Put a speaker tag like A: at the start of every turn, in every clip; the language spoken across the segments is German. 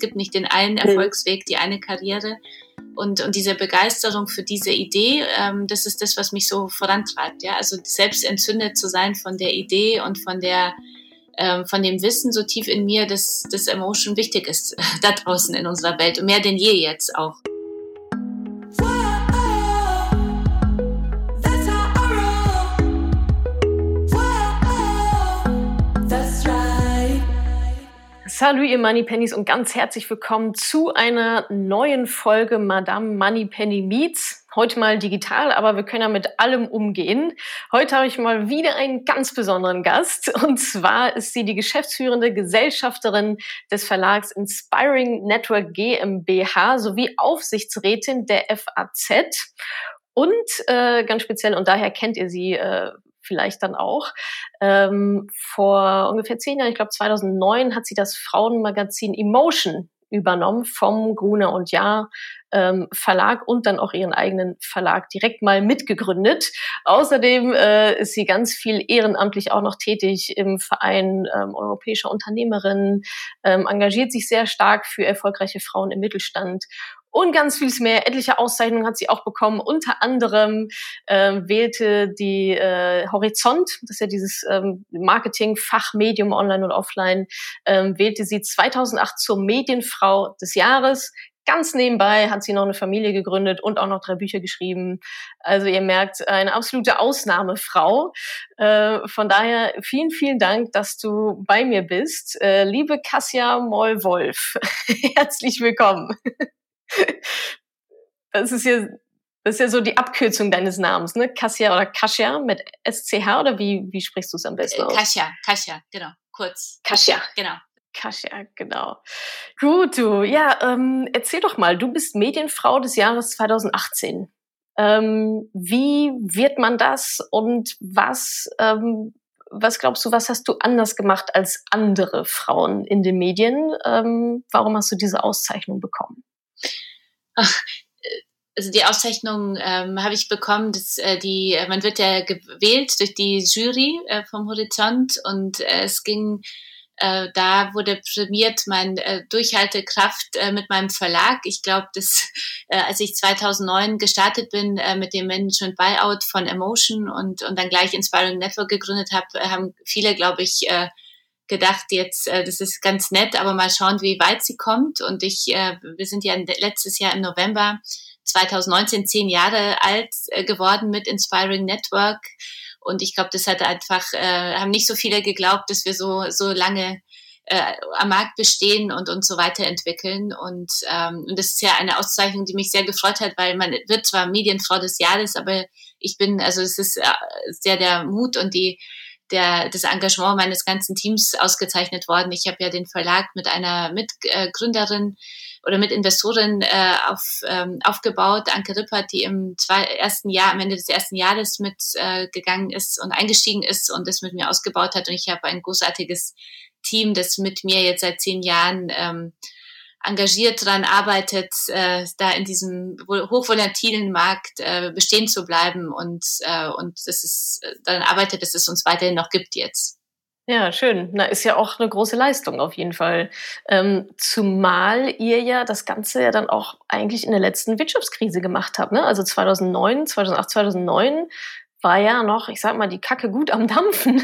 A: gibt nicht den einen Erfolgsweg, die eine Karriere. Und, und diese Begeisterung für diese Idee, ähm, das ist das, was mich so vorantreibt. Ja? Also selbst entzündet zu sein von der Idee und von der ähm, von dem Wissen so tief in mir, dass das Emotion wichtig ist da draußen in unserer Welt und mehr denn je jetzt auch.
B: Salut, ihr Moneypennies und ganz herzlich willkommen zu einer neuen Folge Madame Moneypenny Meets. Heute mal digital, aber wir können ja mit allem umgehen. Heute habe ich mal wieder einen ganz besonderen Gast und zwar ist sie die geschäftsführende Gesellschafterin des Verlags Inspiring Network GmbH sowie Aufsichtsrätin der FAZ. Und äh, ganz speziell, und daher kennt ihr sie äh, vielleicht dann auch. Ähm, vor ungefähr zehn Jahren, ich glaube 2009, hat sie das Frauenmagazin Emotion übernommen vom Gruner und Jahr ähm, Verlag und dann auch ihren eigenen Verlag direkt mal mitgegründet. Außerdem äh, ist sie ganz viel ehrenamtlich auch noch tätig im Verein ähm, europäischer Unternehmerinnen, ähm, engagiert sich sehr stark für erfolgreiche Frauen im Mittelstand und ganz vieles mehr. Etliche Auszeichnungen hat sie auch bekommen. Unter anderem äh, wählte die äh, Horizont, das ist ja dieses ähm, Marketing-Fachmedium online und offline, ähm, wählte sie 2008 zur Medienfrau des Jahres. Ganz nebenbei hat sie noch eine Familie gegründet und auch noch drei Bücher geschrieben. Also ihr merkt, eine absolute Ausnahmefrau. Äh, von daher vielen, vielen Dank, dass du bei mir bist. Äh, liebe Kassia Moll-Wolf, herzlich willkommen. Das ist ja, das ist ja so die Abkürzung deines Namens, ne? Kasia oder Kasia mit SCH oder wie, wie sprichst du es am besten
A: äh, aus? Kasia, Kasia, genau, kurz.
B: Kasia.
A: Genau.
B: Kasia, genau. Gut, du, ja, ähm, erzähl doch mal, du bist Medienfrau des Jahres 2018. Ähm, wie wird man das und was, ähm, was glaubst du, was hast du anders gemacht als andere Frauen in den Medien? Ähm, warum hast du diese Auszeichnung bekommen?
A: Äh, also die Auszeichnung ähm, habe ich bekommen, dass äh, die, äh, man wird ja gewählt durch die Jury äh, vom Horizont und äh, es ging, äh, da wurde prämiert meine äh, Durchhaltekraft äh, mit meinem Verlag. Ich glaube, dass äh, als ich 2009 gestartet bin äh, mit dem Management Buyout von Emotion und, und dann gleich Inspiring Network gegründet habe, äh, haben viele, glaube ich, äh, gedacht, jetzt, äh, das ist ganz nett, aber mal schauen, wie weit sie kommt. Und ich, äh, wir sind ja letztes Jahr im November 2019 zehn Jahre alt äh, geworden mit Inspiring Network. Und ich glaube, das hat einfach, äh, haben nicht so viele geglaubt, dass wir so, so lange äh, am Markt bestehen und uns so weiterentwickeln. Und, ähm, und das ist ja eine Auszeichnung, die mich sehr gefreut hat, weil man wird zwar Medienfrau des Jahres, aber ich bin, also es ist äh, sehr der Mut und die der, das Engagement meines ganzen Teams ausgezeichnet worden. Ich habe ja den Verlag mit einer Mitgründerin oder mit Investorin äh, auf, ähm, aufgebaut, Anke Rippert, die im zwei, ersten Jahr, am Ende des ersten Jahres mitgegangen äh, ist und eingestiegen ist und das mit mir ausgebaut hat. Und ich habe ein großartiges Team, das mit mir jetzt seit zehn Jahren ähm, engagiert daran arbeitet, äh, da in diesem hochvolatilen Markt äh, bestehen zu bleiben und, äh, und das ist, daran arbeitet, dass es uns weiterhin noch gibt jetzt.
B: Ja, schön. Na, ist ja auch eine große Leistung auf jeden Fall. Ähm, zumal ihr ja das Ganze ja dann auch eigentlich in der letzten Wirtschaftskrise gemacht habt. Ne? Also 2009, 2008, 2009 war ja noch, ich sag mal, die Kacke gut am Dampfen.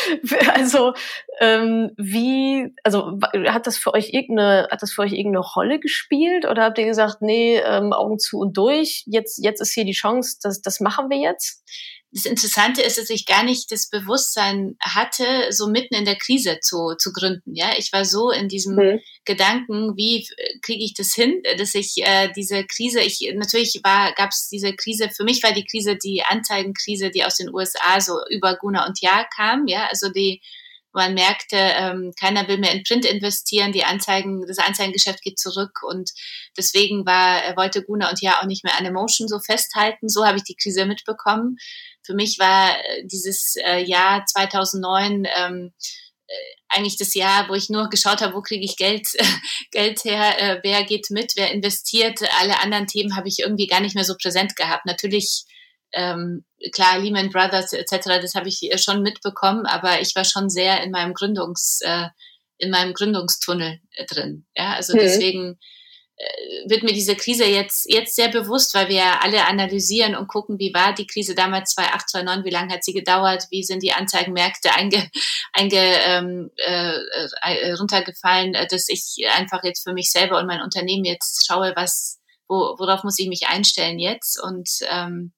B: also ähm, wie, also hat das für euch irgendeine, hat das für euch irgendeine Rolle gespielt oder habt ihr gesagt, nee, ähm, Augen zu und durch, jetzt, jetzt ist hier die Chance, das, das machen wir jetzt?
A: Das Interessante ist, dass ich gar nicht das Bewusstsein hatte, so mitten in der Krise zu, zu gründen. Ja, ich war so in diesem mhm. Gedanken, wie kriege ich das hin, dass ich äh, diese Krise, ich natürlich war, gab es diese Krise. Für mich war die Krise die Anzeigenkrise, die aus den USA so über Guna und Jahr kam. Ja, also die man merkte, ähm, keiner will mehr in Print investieren, die Anzeigen, das Anzeigengeschäft geht zurück und deswegen war, er wollte Guna und Ja auch nicht mehr an Emotion so festhalten. So habe ich die Krise mitbekommen für mich war äh, dieses äh, Jahr 2009 ähm, äh, eigentlich das Jahr, wo ich nur geschaut habe, wo kriege ich Geld, Geld her, äh, wer geht mit, wer investiert. Alle anderen Themen habe ich irgendwie gar nicht mehr so präsent gehabt. Natürlich, ähm, klar, Lehman Brothers etc., das habe ich schon mitbekommen, aber ich war schon sehr in meinem Gründungs, äh, in meinem Gründungstunnel äh, drin. Ja, also mhm. deswegen äh, wird mir diese Krise jetzt, jetzt sehr bewusst, weil wir ja alle analysieren und gucken, wie war die Krise damals 2008, 2009, wie lange hat sie gedauert, wie sind die Anzeigenmärkte einge, einge, ähm, äh, äh, runtergefallen, äh, dass ich einfach jetzt für mich selber und mein Unternehmen jetzt schaue, was, wo, worauf muss ich mich einstellen jetzt und ähm,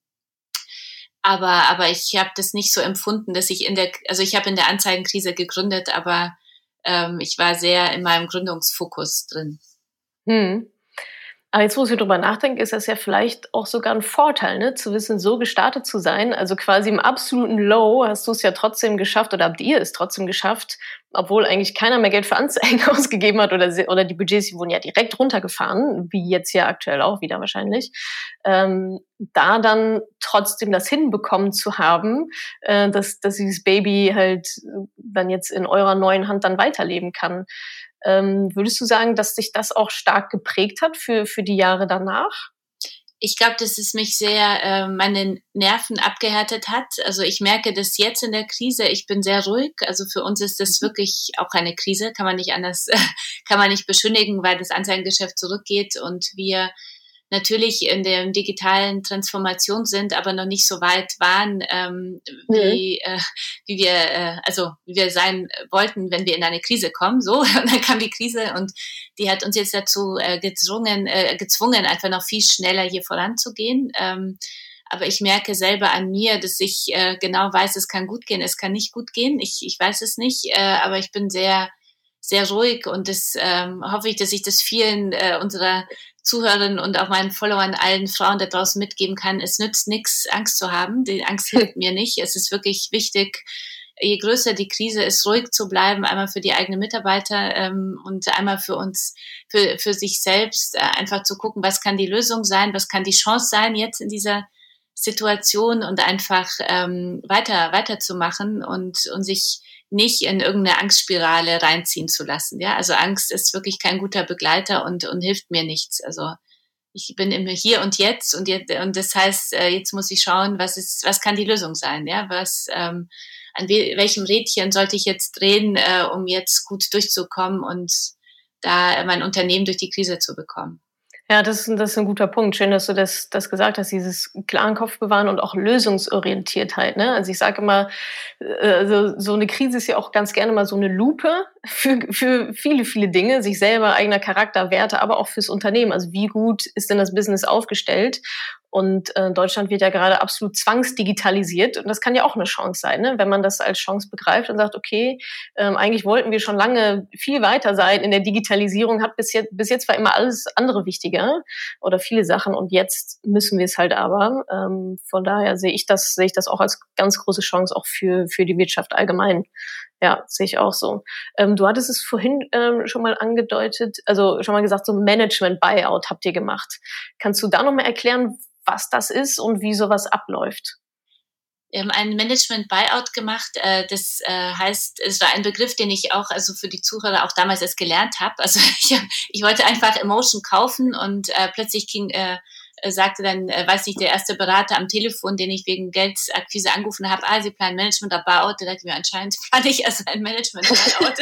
A: aber, aber ich habe das nicht so empfunden, dass ich in der, also ich habe in der Anzeigenkrise gegründet, aber ähm, ich war sehr in meinem Gründungsfokus drin.
B: Hm. Aber jetzt, wo ich drüber nachdenke, ist das ja vielleicht auch sogar ein Vorteil, ne? zu wissen, so gestartet zu sein. Also quasi im absoluten Low hast du es ja trotzdem geschafft oder habt ihr es trotzdem geschafft, obwohl eigentlich keiner mehr Geld für Anzeigen ausgegeben hat oder, oder die Budgets, die wurden ja direkt runtergefahren, wie jetzt ja aktuell auch wieder wahrscheinlich. Ähm, da dann trotzdem das hinbekommen zu haben, äh, dass, dass dieses Baby halt dann jetzt in eurer neuen Hand dann weiterleben kann. Ähm, würdest du sagen, dass sich das auch stark geprägt hat für, für die Jahre danach?
A: Ich glaube, dass es mich sehr äh, meine Nerven abgehärtet hat. Also ich merke das jetzt in der Krise. Ich bin sehr ruhig. Also für uns ist das mhm. wirklich auch eine Krise. Kann man nicht anders, kann man nicht beschönigen, weil das Anzeigengeschäft zurückgeht und wir natürlich in der digitalen Transformation sind, aber noch nicht so weit waren, ähm, mhm. wie, äh, wie wir, äh, also wie wir sein wollten, wenn wir in eine Krise kommen. So, und dann kam die Krise und die hat uns jetzt dazu äh, gezwungen, äh, gezwungen, einfach noch viel schneller hier voranzugehen. Ähm, aber ich merke selber an mir, dass ich äh, genau weiß, es kann gut gehen, es kann nicht gut gehen. Ich, ich weiß es nicht, äh, aber ich bin sehr sehr ruhig und das ähm, hoffe ich, dass ich das vielen äh, unserer Zuhörerinnen und auch meinen Followern, allen Frauen da draußen mitgeben kann. Es nützt nichts, Angst zu haben. Die Angst hilft mir nicht. Es ist wirklich wichtig, je größer die Krise ist, ruhig zu bleiben, einmal für die eigenen Mitarbeiter ähm, und einmal für uns, für, für sich selbst, äh, einfach zu gucken, was kann die Lösung sein, was kann die Chance sein jetzt in dieser Situation und einfach ähm, weiter weiterzumachen und, und sich nicht in irgendeine Angstspirale reinziehen zu lassen. Ja, also Angst ist wirklich kein guter Begleiter und, und hilft mir nichts. Also ich bin immer hier und jetzt und jetzt, und das heißt, äh, jetzt muss ich schauen, was ist, was kann die Lösung sein? Ja, was, ähm, an welchem Rädchen sollte ich jetzt drehen, äh, um jetzt gut durchzukommen und da mein Unternehmen durch die Krise zu bekommen?
B: Ja, das, das ist ein guter Punkt. Schön, dass du das, das gesagt hast, dieses klaren Kopf bewahren und auch Lösungsorientiertheit. Ne? Also ich sage immer, äh, so eine Krise ist ja auch ganz gerne mal so eine Lupe für, für viele, viele Dinge, sich selber, eigener Charakter, Werte, aber auch fürs Unternehmen. Also wie gut ist denn das Business aufgestellt? Und äh, Deutschland wird ja gerade absolut zwangsdigitalisiert. Und das kann ja auch eine Chance sein, ne? wenn man das als Chance begreift und sagt, okay, ähm, eigentlich wollten wir schon lange viel weiter sein in der Digitalisierung, hat bis jetzt, bis jetzt war immer alles andere wichtiger oder viele Sachen und jetzt müssen wir es halt aber. Ähm, von daher sehe ich das, sehe ich das auch als ganz große Chance auch für, für die Wirtschaft allgemein. Ja, sehe ich auch so. Ähm, du hattest es vorhin ähm, schon mal angedeutet, also schon mal gesagt, so Management-Buyout habt ihr gemacht. Kannst du da nochmal erklären, was das ist und wie sowas abläuft.
A: Wir haben ein Management Buyout gemacht. Äh, das äh, heißt, es war ein Begriff, den ich auch also für die Zuhörer auch damals erst gelernt habe. Also ich, ich wollte einfach Emotion kaufen und äh, plötzlich ging, äh, sagte dann, äh, weiß nicht, der erste Berater am Telefon, den ich wegen Geldakquise angerufen habe, ah, Sie planen Management Buyout. Der dachte mir, anscheinend plane ich also ein Management Buyout.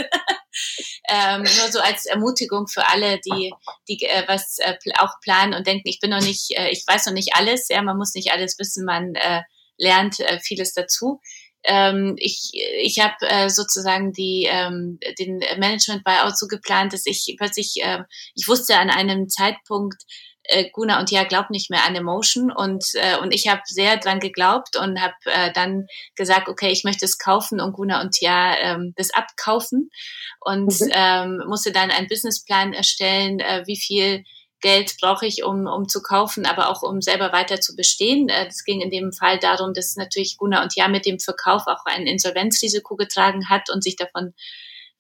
A: Ähm, nur so als Ermutigung für alle, die, die äh, was äh, auch planen und denken, ich bin noch nicht, äh, ich weiß noch nicht alles. Ja, man muss nicht alles wissen, man äh, lernt äh, vieles dazu. Ähm, ich ich habe äh, sozusagen die, ähm, den Management Buyout so geplant, dass ich plötzlich, äh, ich wusste an einem Zeitpunkt, äh, Guna und Ja glaubt nicht mehr an Emotion und, äh, und ich habe sehr dran geglaubt und habe äh, dann gesagt, okay, ich möchte es kaufen und Guna und Ja ähm, das abkaufen und mhm. ähm, musste dann einen Businessplan erstellen, äh, wie viel Geld brauche ich, um, um zu kaufen, aber auch um selber weiter zu bestehen. Es äh, ging in dem Fall darum, dass natürlich Guna und Ja mit dem Verkauf auch ein Insolvenzrisiko getragen hat und sich davon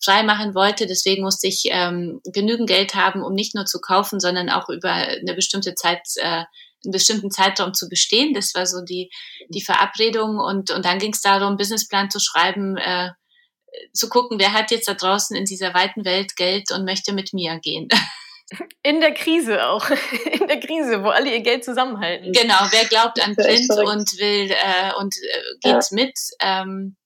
A: frei machen wollte. Deswegen musste ich ähm, genügend Geld haben, um nicht nur zu kaufen, sondern auch über eine bestimmte Zeit, äh, einen bestimmten Zeitraum zu bestehen. Das war so die, die Verabredung. Und, und dann ging es darum, Businessplan zu schreiben, äh, zu gucken, wer hat jetzt da draußen in dieser weiten Welt Geld und möchte mit mir gehen.
B: In der Krise auch. In der Krise, wo alle ihr Geld zusammenhalten.
A: Genau, wer glaubt an Print und will äh, und äh, geht ja. mit. Ähm,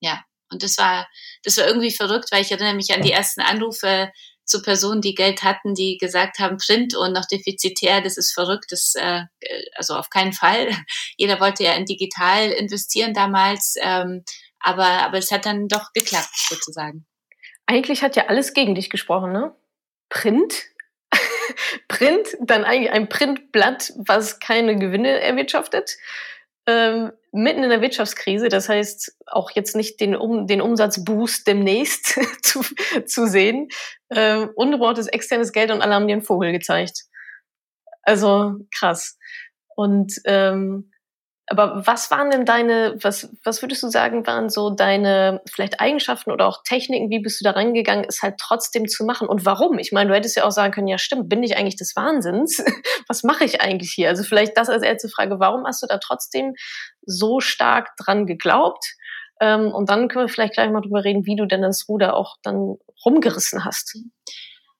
A: ja, Und das war, das war irgendwie verrückt, weil ich erinnere mich an die ersten Anrufe zu Personen, die Geld hatten, die gesagt haben, Print und noch defizitär, das ist verrückt, das, äh, also auf keinen Fall. Jeder wollte ja in digital investieren damals, ähm, aber, aber es hat dann doch geklappt, sozusagen.
B: Eigentlich hat ja alles gegen dich gesprochen, ne? Print, Print, dann eigentlich ein Printblatt, was keine Gewinne erwirtschaftet ähm, mitten in der Wirtschaftskrise, das heißt auch jetzt nicht den, um, den Umsatzboost demnächst zu, zu sehen, ähm, ungebrauchtes externes Geld und alle haben dir einen Vogel gezeigt. Also krass. Und ähm, aber was waren denn deine, was, was würdest du sagen, waren so deine vielleicht Eigenschaften oder auch Techniken, wie bist du da rangegangen, es halt trotzdem zu machen? Und warum? Ich meine, du hättest ja auch sagen können, ja stimmt, bin ich eigentlich des Wahnsinns? was mache ich eigentlich hier? Also vielleicht das als erste Frage, warum hast du da trotzdem so stark dran geglaubt? Ähm, und dann können wir vielleicht gleich mal drüber reden, wie du denn das Ruder auch dann rumgerissen hast.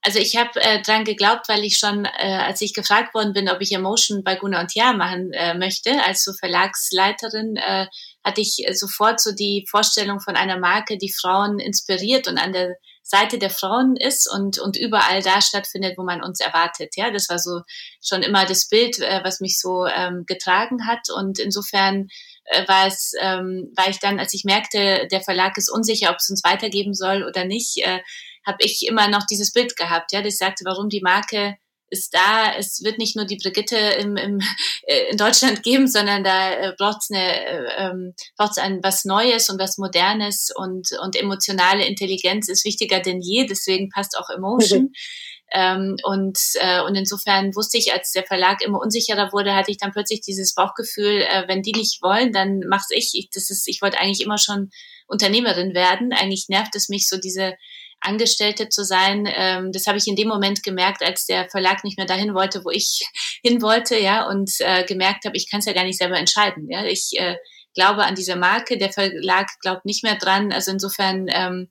A: Also ich habe äh, dran geglaubt, weil ich schon, äh, als ich gefragt worden bin, ob ich Emotion bei Gunnar und Jahr machen äh, möchte, als so Verlagsleiterin, äh, hatte ich sofort so die Vorstellung von einer Marke, die Frauen inspiriert und an der Seite der Frauen ist und, und überall da stattfindet, wo man uns erwartet. Ja, das war so schon immer das Bild, äh, was mich so ähm, getragen hat. Und insofern äh, war es, ähm, war ich dann, als ich merkte, der Verlag ist unsicher, ob es uns weitergeben soll oder nicht, äh, habe ich immer noch dieses Bild gehabt, ja, das sagte, warum die Marke ist da. Es wird nicht nur die Brigitte im, im, äh, in Deutschland geben, sondern da äh, braucht es äh, ähm, braucht's ein was Neues und was Modernes und, und emotionale Intelligenz ist wichtiger denn je. Deswegen passt auch Emotion. Mhm. Ähm, und, äh, und insofern wusste ich, als der Verlag immer unsicherer wurde, hatte ich dann plötzlich dieses Bauchgefühl, äh, wenn die nicht wollen, dann mach's ich. ich. Das ist, ich wollte eigentlich immer schon Unternehmerin werden. Eigentlich nervt es mich so diese Angestellte zu sein. Ähm, das habe ich in dem Moment gemerkt, als der Verlag nicht mehr dahin wollte, wo ich hin wollte, ja, und äh, gemerkt habe, ich kann es ja gar nicht selber entscheiden. Ja, ich äh, glaube an diese Marke, der Verlag glaubt nicht mehr dran. Also insofern ähm,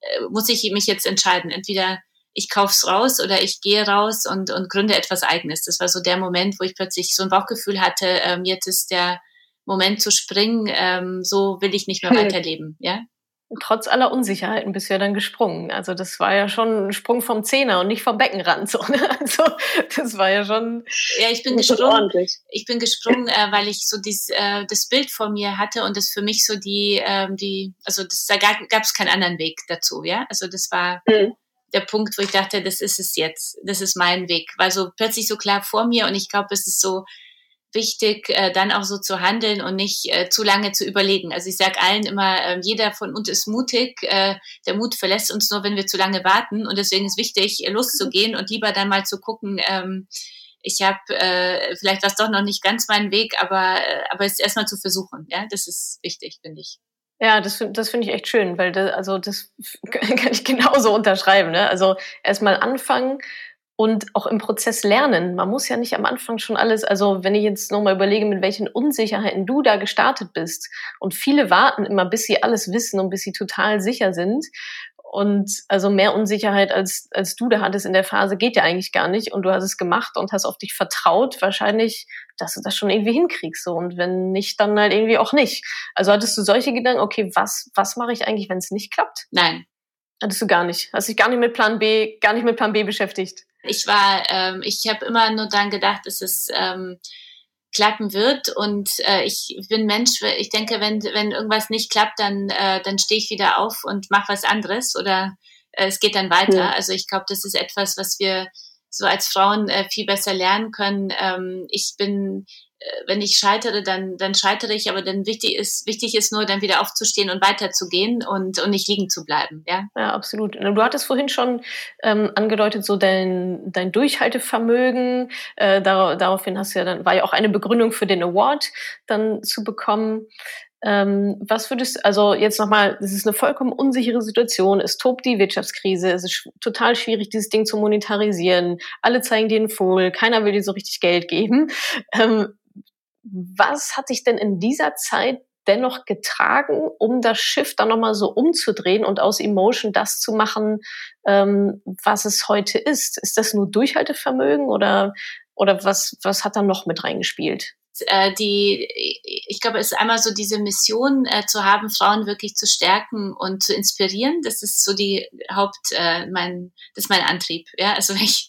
A: äh, muss ich mich jetzt entscheiden. Entweder ich kauf's raus oder ich gehe raus und, und gründe etwas Eigenes. Das war so der Moment, wo ich plötzlich so ein Bauchgefühl hatte, ähm, jetzt ist der Moment zu springen, ähm, so will ich nicht mehr weiterleben, ja
B: trotz aller Unsicherheiten bist du ja dann gesprungen. Also das war ja schon ein Sprung vom Zehner und nicht vom Beckenrand. So, ne? Also das war ja schon.
A: Ja, ich bin gesprungen. Ich bin gesprungen, äh, weil ich so dies, äh, das Bild vor mir hatte und das für mich so die, ähm, die, also das, da gab es keinen anderen Weg dazu, ja. Also das war mhm. der Punkt, wo ich dachte, das ist es jetzt, das ist mein Weg. War so plötzlich so klar vor mir und ich glaube, es ist so wichtig, äh, dann auch so zu handeln und nicht äh, zu lange zu überlegen. Also ich sage allen immer, äh, jeder von uns ist mutig. Äh, der Mut verlässt uns nur, wenn wir zu lange warten. Und deswegen ist wichtig, äh, loszugehen und lieber dann mal zu gucken, ähm, ich habe äh, vielleicht was doch noch nicht ganz meinen Weg, aber, äh, aber es erstmal zu versuchen. Ja, das ist wichtig, finde ich.
B: Ja, das, das finde ich echt schön, weil das, also das kann ich genauso unterschreiben. Ne? Also erstmal anfangen, und auch im Prozess lernen. Man muss ja nicht am Anfang schon alles, also wenn ich jetzt nochmal überlege, mit welchen Unsicherheiten du da gestartet bist. Und viele warten immer, bis sie alles wissen und bis sie total sicher sind. Und also mehr Unsicherheit als, als du da hattest in der Phase geht ja eigentlich gar nicht. Und du hast es gemacht und hast auf dich vertraut, wahrscheinlich, dass du das schon irgendwie hinkriegst. So. Und wenn nicht, dann halt irgendwie auch nicht. Also hattest du solche Gedanken, okay, was, was mache ich eigentlich, wenn es nicht klappt?
A: Nein.
B: Hattest du gar nicht. Hast dich gar nicht mit Plan B, gar nicht mit Plan B beschäftigt.
A: Ich war, ähm, ich habe immer nur dann gedacht, dass es ähm, klappen wird und äh, ich bin Mensch, ich denke, wenn, wenn irgendwas nicht klappt, dann, äh, dann stehe ich wieder auf und mache was anderes oder äh, es geht dann weiter. Ja. Also ich glaube, das ist etwas, was wir so als Frauen äh, viel besser lernen können. Ähm, ich bin wenn ich scheitere, dann, dann scheitere ich, aber dann wichtig ist, wichtig ist nur, dann wieder aufzustehen und weiterzugehen und, und nicht liegen zu bleiben. Ja,
B: ja absolut. Du hattest vorhin schon ähm, angedeutet, so dein, dein Durchhaltevermögen. Äh, dar daraufhin hast du ja dann, war ja auch eine Begründung für den Award dann zu bekommen. Ähm, was würdest also jetzt nochmal, das ist eine vollkommen unsichere Situation, es tobt die Wirtschaftskrise, es ist total schwierig, dieses Ding zu monetarisieren, alle zeigen dir einen Vogel, keiner will dir so richtig Geld geben. Ähm, was hat sich denn in dieser Zeit dennoch getragen, um das Schiff dann nochmal so umzudrehen und aus Emotion das zu machen, ähm, was es heute ist? Ist das nur Durchhaltevermögen oder, oder was, was hat da noch mit reingespielt?
A: äh, die, ich glaube, es ist einmal so diese Mission äh, zu haben, Frauen wirklich zu stärken und zu inspirieren. Das ist so die Haupt, äh, mein, das ist mein Antrieb. Ja, also wenn ich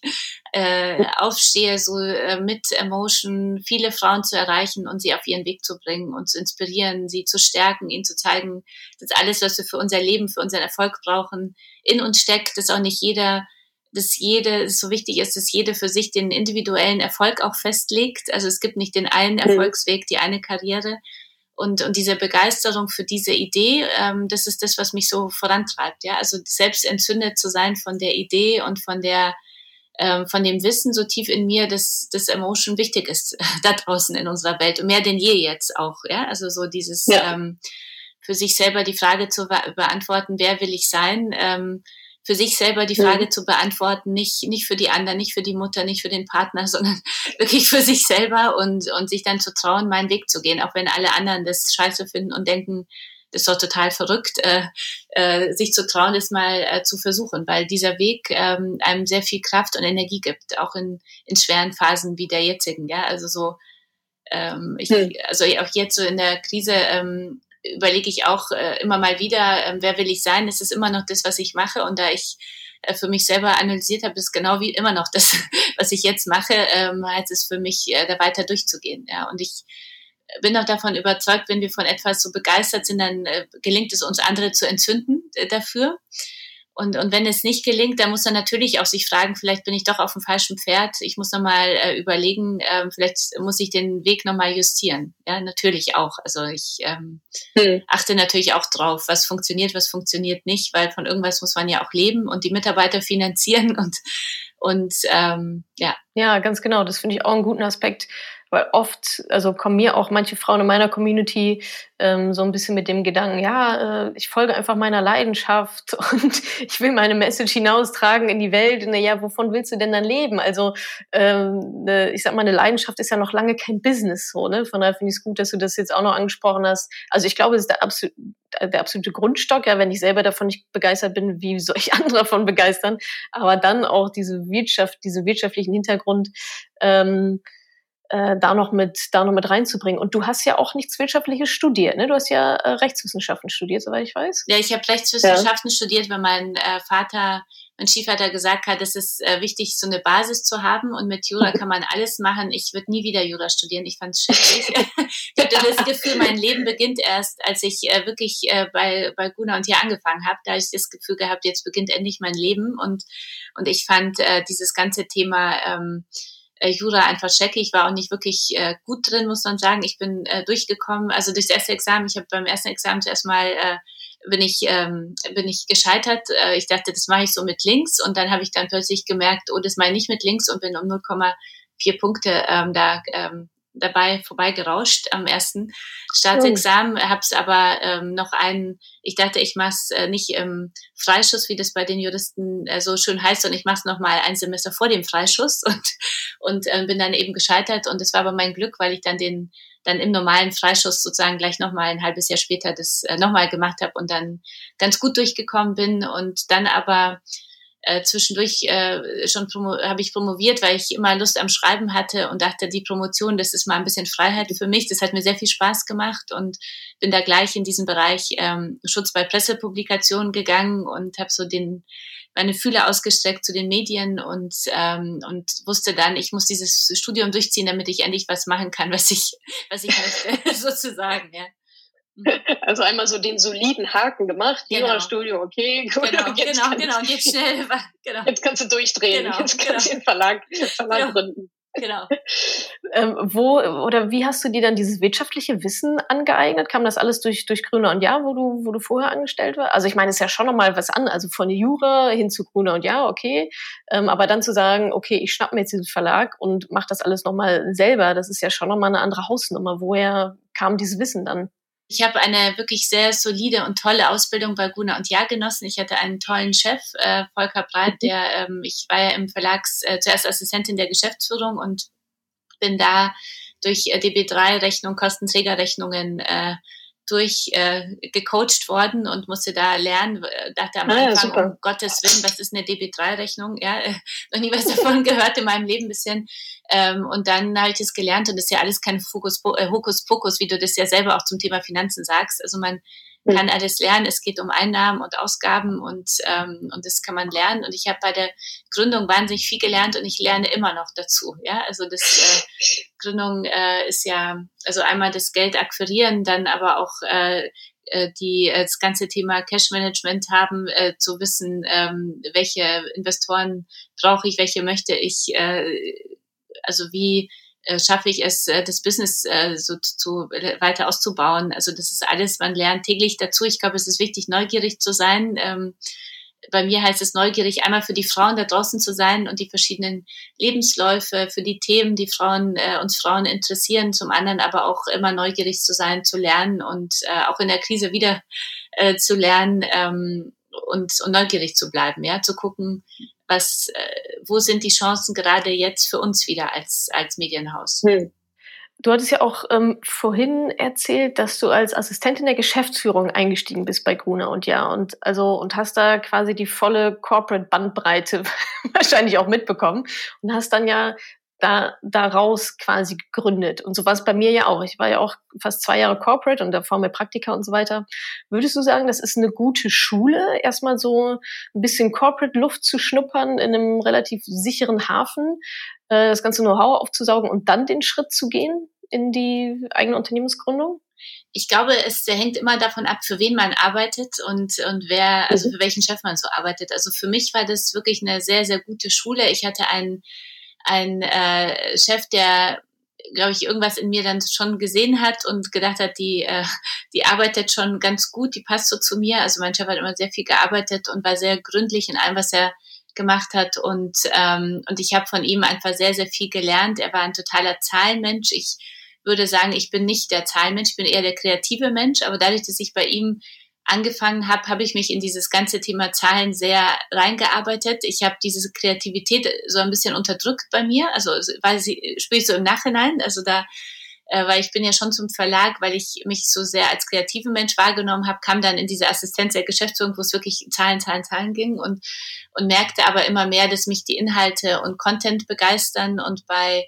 A: äh, aufstehe, so äh, mit Emotion viele Frauen zu erreichen und sie auf ihren Weg zu bringen und zu inspirieren, sie zu stärken, ihnen zu zeigen, dass alles, was wir für unser Leben, für unseren Erfolg brauchen, in uns steckt, dass auch nicht jeder dass jede, so wichtig ist, dass jede für sich den individuellen Erfolg auch festlegt. Also es gibt nicht den einen Erfolgsweg, die eine Karriere. Und, und diese Begeisterung für diese Idee, ähm, das ist das, was mich so vorantreibt. Ja, also selbst entzündet zu sein von der Idee und von der ähm, von dem Wissen so tief in mir, dass das Emotion wichtig ist da draußen in unserer Welt und mehr denn je jetzt auch. Ja, also so dieses ja. ähm, für sich selber die Frage zu beantworten, wer will ich sein? Ähm, für sich selber die Frage mhm. zu beantworten, nicht, nicht für die anderen, nicht für die Mutter, nicht für den Partner, sondern wirklich für sich selber und, und sich dann zu trauen, meinen Weg zu gehen, auch wenn alle anderen das scheiße finden und denken, das ist doch total verrückt, äh, äh, sich zu trauen, das mal äh, zu versuchen, weil dieser Weg ähm, einem sehr viel Kraft und Energie gibt, auch in, in schweren Phasen wie der jetzigen. Ja, also so, ähm, ich, hm. also auch jetzt so in der Krise ähm, überlege ich auch äh, immer mal wieder, äh, wer will ich sein? Es ist immer noch das, was ich mache. Und da ich äh, für mich selber analysiert habe, ist genau wie immer noch das, was ich jetzt mache, ähm, heißt es für mich, äh, da weiter durchzugehen. Ja, und ich bin auch davon überzeugt, wenn wir von etwas so begeistert sind, dann äh, gelingt es uns, andere zu entzünden äh, dafür. Und, und wenn es nicht gelingt, dann muss er natürlich auch sich fragen, vielleicht bin ich doch auf dem falschen Pferd. Ich muss nochmal äh, überlegen, äh, vielleicht muss ich den Weg nochmal justieren. Ja, natürlich auch. Also ich ähm, hm. achte natürlich auch drauf, was funktioniert, was funktioniert nicht, weil von irgendwas muss man ja auch leben und die Mitarbeiter finanzieren und und ähm, ja.
B: Ja, ganz genau. Das finde ich auch einen guten Aspekt weil oft, also kommen mir auch manche Frauen in meiner Community ähm, so ein bisschen mit dem Gedanken, ja, äh, ich folge einfach meiner Leidenschaft und ich will meine Message hinaustragen in die Welt. Na ja, wovon willst du denn dann leben? Also ähm, ne, ich sag mal, eine Leidenschaft ist ja noch lange kein Business so, ne? Von daher finde ich es gut, dass du das jetzt auch noch angesprochen hast. Also ich glaube, es ist der, absolut, der absolute Grundstock, ja, wenn ich selber davon nicht begeistert bin, wie soll ich andere davon begeistern? Aber dann auch diese Wirtschaft, diesen wirtschaftlichen Hintergrund. Ähm, äh, da noch mit da noch mit reinzubringen. Und du hast ja auch nichts Wirtschaftliches studiert, ne? Du hast ja äh, Rechtswissenschaften studiert, soweit ich weiß.
A: Ja, ich habe Rechtswissenschaften ja. studiert, weil mein äh, Vater, mein Stiefvater gesagt hat, es ist äh, wichtig, so eine Basis zu haben und mit Jura kann man alles machen. Ich würde nie wieder Jura studieren. Ich fand es schrecklich. ich hatte das Gefühl, mein Leben beginnt erst, als ich äh, wirklich äh, bei bei Guna und hier angefangen habe. Da habe ich das Gefühl gehabt, jetzt beginnt endlich mein Leben und und ich fand äh, dieses ganze Thema ähm, äh, Jura einfach checke. Ich war auch nicht wirklich äh, gut drin, muss man sagen. Ich bin äh, durchgekommen, also durchs erste Examen. Ich habe beim ersten Examen zuerst mal äh, bin ich ähm, bin ich gescheitert. Äh, ich dachte, das mache ich so mit links und dann habe ich dann plötzlich gemerkt, oh, das mache ich nicht mit links und bin um 0,4 Punkte ähm, da ähm, dabei vorbeigerauscht am ersten Staatsexamen, oh. habe es aber ähm, noch einen, ich dachte, ich mache es äh, nicht im Freischuss, wie das bei den Juristen äh, so schön heißt, und ich mache es nochmal ein Semester vor dem Freischuss und, und äh, bin dann eben gescheitert. Und es war aber mein Glück, weil ich dann den dann im normalen Freischuss sozusagen gleich nochmal ein halbes Jahr später das äh, nochmal gemacht habe und dann ganz gut durchgekommen bin. Und dann aber äh, zwischendurch äh, schon habe ich promoviert, weil ich immer Lust am Schreiben hatte und dachte, die Promotion, das ist mal ein bisschen Freiheit für mich. Das hat mir sehr viel Spaß gemacht und bin da gleich in diesen Bereich ähm, Schutz bei Pressepublikationen gegangen und habe so den meine Fühler ausgestreckt zu den Medien und ähm, und wusste dann, ich muss dieses Studium durchziehen, damit ich endlich was machen kann, was ich was ich möchte, sozusagen, ja.
C: Also einmal so den soliden Haken gemacht, genau. Jura-Studio, okay,
A: gut. Genau, genau, genau, und jetzt schnell.
C: Genau. Jetzt kannst du durchdrehen, genau, jetzt kannst du genau. den Verlag, Verlag gründen.
A: Genau.
B: ähm, wo oder wie hast du dir dann dieses wirtschaftliche Wissen angeeignet? Kam das alles durch, durch Grüner und Ja, wo du, wo du vorher angestellt warst? Also ich meine, es ist ja schon nochmal was an, also von Jura hin zu Grüner und Ja, okay. Ähm, aber dann zu sagen, okay, ich schnapp mir jetzt diesen Verlag und mach das alles nochmal selber, das ist ja schon nochmal eine andere Hausnummer. Woher kam dieses Wissen dann?
A: Ich habe eine wirklich sehr solide und tolle Ausbildung bei Guna und Jahr genossen. Ich hatte einen tollen Chef, äh, Volker Breit, der, ähm, ich war ja im Verlags äh, zuerst Assistentin der Geschäftsführung und bin da durch äh, DB3-Rechnung, Kostenträgerrechnungen äh, durchgecoacht äh, worden und musste da lernen, dachte am ah, Anfang, ja, um Gottes Willen, was ist eine DB3-Rechnung? Ja, äh, noch nie was davon gehört in meinem Leben bisschen. Ähm, und dann habe ich das gelernt und das ist ja alles kein Fokus, äh, Hokuspokus, wie du das ja selber auch zum Thema Finanzen sagst. Also man. Kann alles lernen. Es geht um Einnahmen und Ausgaben und, ähm, und das kann man lernen. Und ich habe bei der Gründung wahnsinnig viel gelernt und ich lerne immer noch dazu. Ja, also das äh, Gründung äh, ist ja, also einmal das Geld akquirieren, dann aber auch äh, äh die äh, das ganze Thema Cash Management haben, äh, zu wissen, ähm, welche Investoren brauche ich, welche möchte ich, äh, also wie schaffe ich es, äh, das Business äh, so zu, weiter auszubauen. Also das ist alles, man lernt täglich dazu. Ich glaube, es ist wichtig, neugierig zu sein. Ähm, bei mir heißt es neugierig, einmal für die Frauen da draußen zu sein und die verschiedenen Lebensläufe, für die Themen, die Frauen, äh, uns Frauen interessieren, zum anderen aber auch immer neugierig zu sein, zu lernen und äh, auch in der Krise wieder äh, zu lernen ähm, und, und neugierig zu bleiben, ja, zu gucken, was, äh, wo sind die Chancen gerade jetzt für uns wieder als, als Medienhaus? Hm.
B: Du hattest ja auch ähm, vorhin erzählt, dass du als Assistentin der Geschäftsführung eingestiegen bist bei Gruner und ja und also und hast da quasi die volle Corporate Bandbreite wahrscheinlich auch mitbekommen und hast dann ja da, daraus quasi gegründet. Und so war es bei mir ja auch. Ich war ja auch fast zwei Jahre Corporate und davor mehr Praktika und so weiter. Würdest du sagen, das ist eine gute Schule, erstmal so ein bisschen Corporate-Luft zu schnuppern in einem relativ sicheren Hafen, äh, das ganze Know-how aufzusaugen und dann den Schritt zu gehen in die eigene Unternehmensgründung?
A: ich glaube, es hängt immer davon ab, für wen man arbeitet und, und wer, also mhm. für welchen Chef man so arbeitet. Also für mich war das wirklich eine sehr, sehr gute Schule. Ich hatte einen ein äh, Chef, der glaube ich, irgendwas in mir dann schon gesehen hat und gedacht hat, die, äh, die arbeitet schon ganz gut, die passt so zu mir. Also mein Chef hat immer sehr viel gearbeitet und war sehr gründlich in allem, was er gemacht hat. Und, ähm, und ich habe von ihm einfach sehr, sehr viel gelernt. Er war ein totaler Zahlenmensch. Ich würde sagen, ich bin nicht der Zahlenmensch, ich bin eher der kreative Mensch. Aber dadurch, dass ich bei ihm angefangen habe, habe ich mich in dieses ganze Thema Zahlen sehr reingearbeitet. Ich habe diese Kreativität so ein bisschen unterdrückt bei mir, also weil sie spüre so im Nachhinein, also da äh, weil ich bin ja schon zum Verlag, weil ich mich so sehr als kreative Mensch wahrgenommen habe, kam dann in diese Assistenz der Geschäftsführung, wo es wirklich Zahlen, Zahlen, Zahlen ging und und merkte aber immer mehr, dass mich die Inhalte und Content begeistern und bei